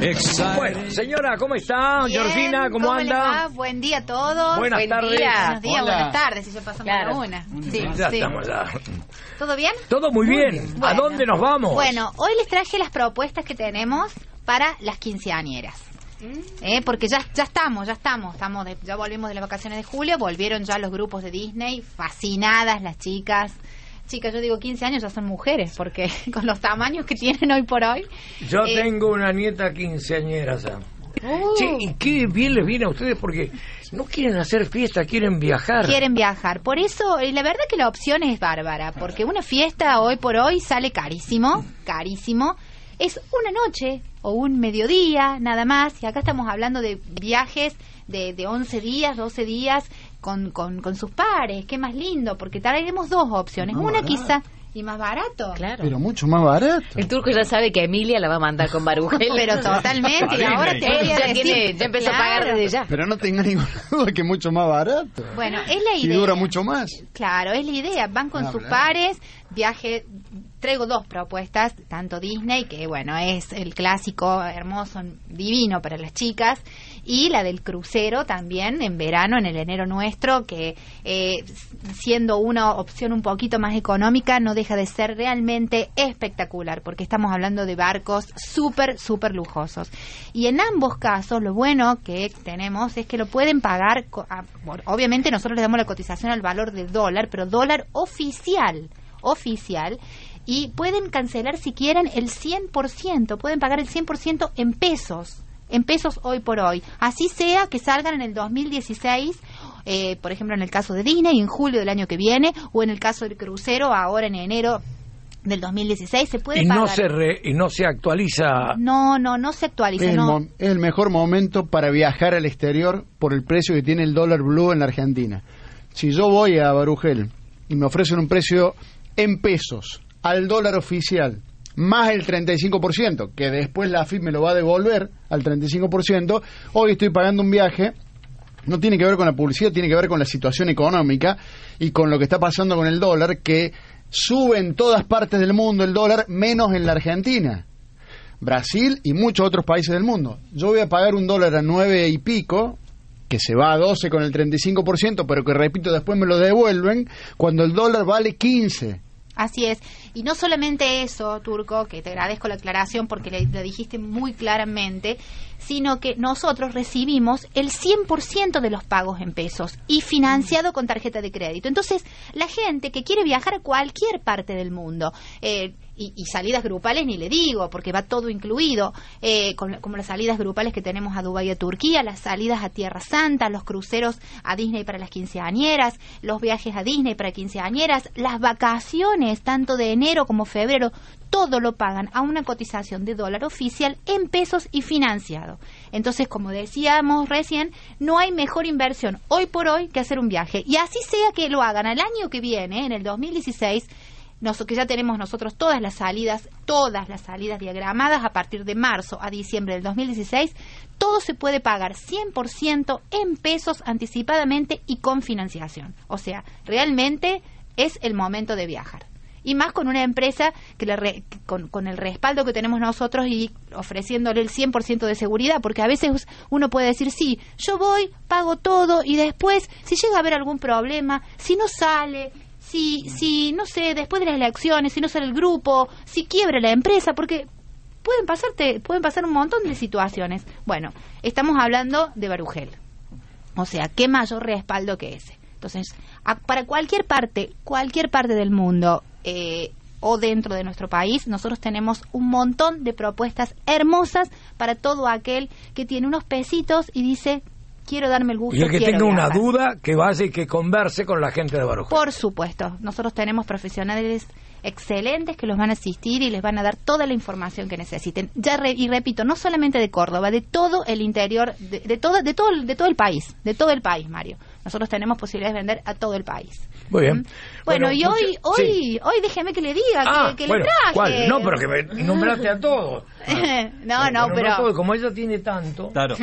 Bueno, señora, ¿cómo está? Bien, Georgina, ¿cómo, le anda? Buen día a todos. Buenas Buen tardes. día. Buenos días, Hola. buenas tardes, si ya pasamos Claro. la una. Sí, ya sí. estamos ya. ¿Todo bien? Todo muy bien. ¿A Bueno. dónde nos vamos? Bueno, hoy les traje las propuestas que tenemos para las quinceañeras. Eh, porque ya, ya estamos, ya estamos, estamos de- ya volvimos de las vacaciones de julio, volvieron ya los grupos de Disney, fascinadas las chicas. Chicas, yo digo 15 años ya son mujeres, porque con los tamaños que tienen hoy por hoy. Yo eh, tengo una nieta quinceañera ya. uh, Che, y qué bien les viene a ustedes porque no quieren hacer fiesta, quieren viajar. quieren viajar. Por eso, eh, la verdad que la opción es bárbara, porque una fiesta hoy por hoy sale carísimo, carísimo. Es una noche o un mediodía, nada más. Y acá estamos hablando de viajes de, de 11 días, 12 días con, con, con sus pares. Qué más lindo, porque traeremos dos opciones. Más una barato. quizá y más barato. Claro. Pero mucho más barato. El turco ya sabe que Emilia la va a mandar con Barugel. Pero totalmente. Y ahora te voy a ya, decir, tiene, ya empezó a pagar desde ya. Pero no tenga ninguna duda que mucho más barato. Bueno, es la Y idea. dura mucho más. Claro, es la idea. Van con Ah, sus claro. pares, viaje. Traigo dos propuestas, tanto Disney, que bueno, es el clásico hermoso, divino para las chicas, y la del crucero también en verano, en el enero nuestro, que eh, siendo una opción un poquito más económica, no deja de ser realmente espectacular, porque estamos hablando de barcos súper, súper lujosos. Y en ambos casos, lo bueno que tenemos es que lo pueden pagar, obviamente nosotros le damos la cotización al valor del dólar, pero dólar oficial, oficial, y pueden cancelar si quieren el 100%, pueden pagar el 100% en pesos, en pesos hoy por hoy. Así sea que salgan en el 2016, eh, por ejemplo en el caso de Disney, en julio del año que viene, o en el caso del crucero, ahora en enero del 2016, se puede y pagar. no se re- y no se actualiza. No, no, no se actualiza, Es el, no. mo- es el mejor momento para viajar al exterior por el precio que tiene el dólar blue en la Argentina. Si yo voy a Barugel y me ofrecen un precio en pesos al dólar oficial más el 35%, que después la AFIP me lo va a devolver al 35%, hoy estoy pagando un viaje no tiene que ver con la publicidad, tiene que ver con la situación económica y con lo que está pasando con el dólar, que sube en todas partes del mundo el dólar, menos en la Argentina. Brasil y muchos otros países del mundo. Yo voy a pagar un dólar a nueve y pico, que se va a 12 con el 35%, pero que repito, después me lo devuelven, cuando el dólar vale 15. Así es. Y no solamente eso, Turco, que te agradezco la aclaración porque le, lo dijiste muy claramente, sino que nosotros recibimos el 100% de los pagos en pesos y financiado con tarjeta de crédito. Entonces, la gente que quiere viajar a cualquier parte del mundo, eh, y, salidas grupales ni le digo, porque va todo incluido, eh, con- como las salidas grupales que tenemos a Dubái y a Turquía, las salidas a Tierra Santa, los cruceros a Disney para las quinceañeras, los viajes a Disney para quinceañeras, las vacaciones, tanto de enero como febrero, todo lo pagan a una cotización de dólar oficial en pesos y financiado. Entonces, como decíamos recién, no hay mejor inversión hoy por hoy que hacer un viaje. Y así sea que lo hagan al año que viene, en el 2016, nos- que ya tenemos nosotros todas las salidas, todas las salidas diagramadas a partir de marzo a diciembre del 2016, todo se puede pagar 100% en pesos anticipadamente y con financiación. O sea, realmente es el momento de viajar. Y más con una empresa que le re- con, con el respaldo que tenemos nosotros y ofreciéndole el 100% de seguridad, porque a veces uno puede decir, sí, yo voy, pago todo y después, si llega a haber algún problema, si no sale, si, si no sé, después de las elecciones, si no sale el grupo, si quiebra la empresa, porque pueden pasarte, pueden pasar un montón de situaciones. Bueno, estamos hablando de Barugel. O sea, qué mayor respaldo que ese. Entonces, a- para cualquier parte, cualquier parte del mundo eh, o dentro de nuestro país, nosotros tenemos un montón de propuestas hermosas para todo aquel que tiene unos pesitos y dice, quiero darme el gusto. Y el que tenga una viajar. duda, que vaya y que converse con la gente de Barujel. Por supuesto, nosotros tenemos profesionales excelentes que los van a asistir y les van a dar toda la información que necesiten. Ya re- y repito, no solamente de Córdoba, de todo el interior, de, de todo, de todo, de todo el país, de todo el país, Mario. Nosotros tenemos posibilidades de vender a todo el país. Muy bien. ¿Mm? Bueno, y hoy, mucha- hoy, sí. hoy déjeme que le diga Ah, que, que bueno, le traje. ¿cuál? No, pero que me nombraste a todos. no, no, pero. Como ella tiene tanto. Claro.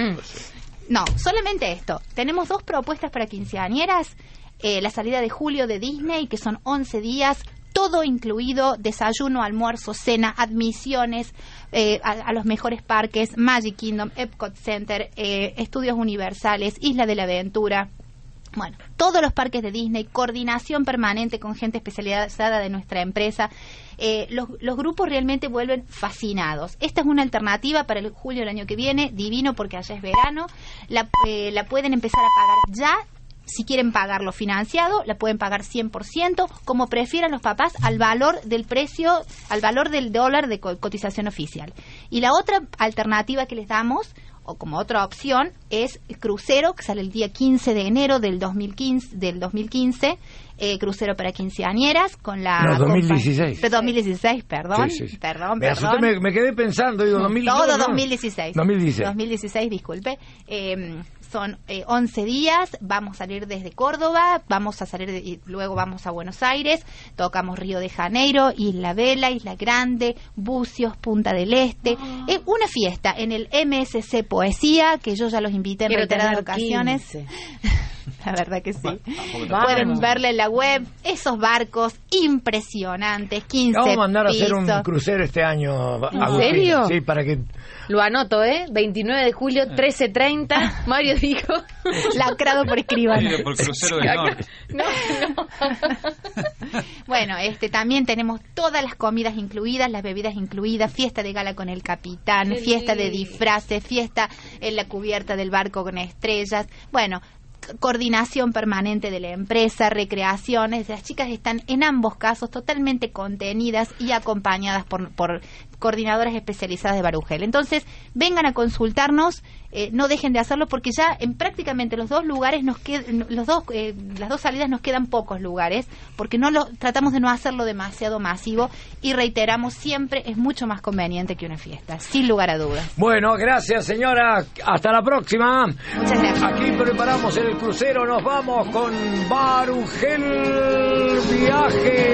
No, solamente esto. Tenemos dos propuestas para quinceañeras. Eh, la salida de julio de Disney, que son 11 días, todo incluido, desayuno, almuerzo, cena, admisiones eh, a, a los mejores parques, Magic Kingdom, Epcot Center, eh, Estudios Universales, Isla de la Aventura. Bueno, todos los parques de Disney, coordinación permanente con gente especializada de nuestra empresa. Eh, los, los grupos realmente vuelven fascinados. Esta es una alternativa para el julio del año que viene, divino porque allá es verano. La, eh, la pueden empezar a pagar ya. Si quieren pagarlo financiado, la pueden pagar 100%, como prefieran los papás, al valor del precio, al valor del dólar de co- cotización oficial. Y la otra alternativa que les damos, o como otra opción es crucero que sale el día 15 de enero del 2015 del 2015 eh, crucero para quinceañeras con la No, compa- 2016. Pe- 2016 perdón Sí, sí, sí. perdón Me asusté, perdón me, me quedé pensando, digo, 2016. todo no. 2016 2016. 2016 disculpe Eh, son eh, 11 días vamos a salir desde Córdoba vamos a salir de- y luego vamos a Buenos Aires tocamos Río de Janeiro Isla Vela Isla Grande Bucios Punta del Este Ah. es una fiesta en el MSC Poesía que yo ya los invité en reiteradas ocasiones 15. la verdad que sí. Pueden verle en la web esos barcos impresionantes, 15 Vamos a mandar a hacer un crucero este año. ¿En Agustín. serio? Sí, para que. Lo anoto, ¿eh? 29 de julio, 13.30. Mario dijo. Lacrado por escribano. Por crucero del norte. No, no. Bueno, este también tenemos todas las comidas incluidas, las bebidas incluidas, fiesta de gala con el capitán, fiesta de disfraces, fiesta en la cubierta del barco con estrellas. Bueno, coordinación permanente de la empresa, recreaciones. Las chicas están en ambos casos totalmente contenidas y acompañadas por, por coordinadoras especializadas de Barugel. Entonces, vengan a consultarnos, eh, no dejen de hacerlo porque ya en prácticamente los dos lugares nos quedan, los dos, eh, las dos salidas nos quedan pocos lugares porque no lo tratamos de no hacerlo demasiado masivo y reiteramos siempre es mucho más conveniente que una fiesta, sin lugar a dudas. Bueno, gracias, señora. Hasta la próxima. Muchas gracias. Aquí preparamos el crucero. Nos vamos con Barugel Viaje.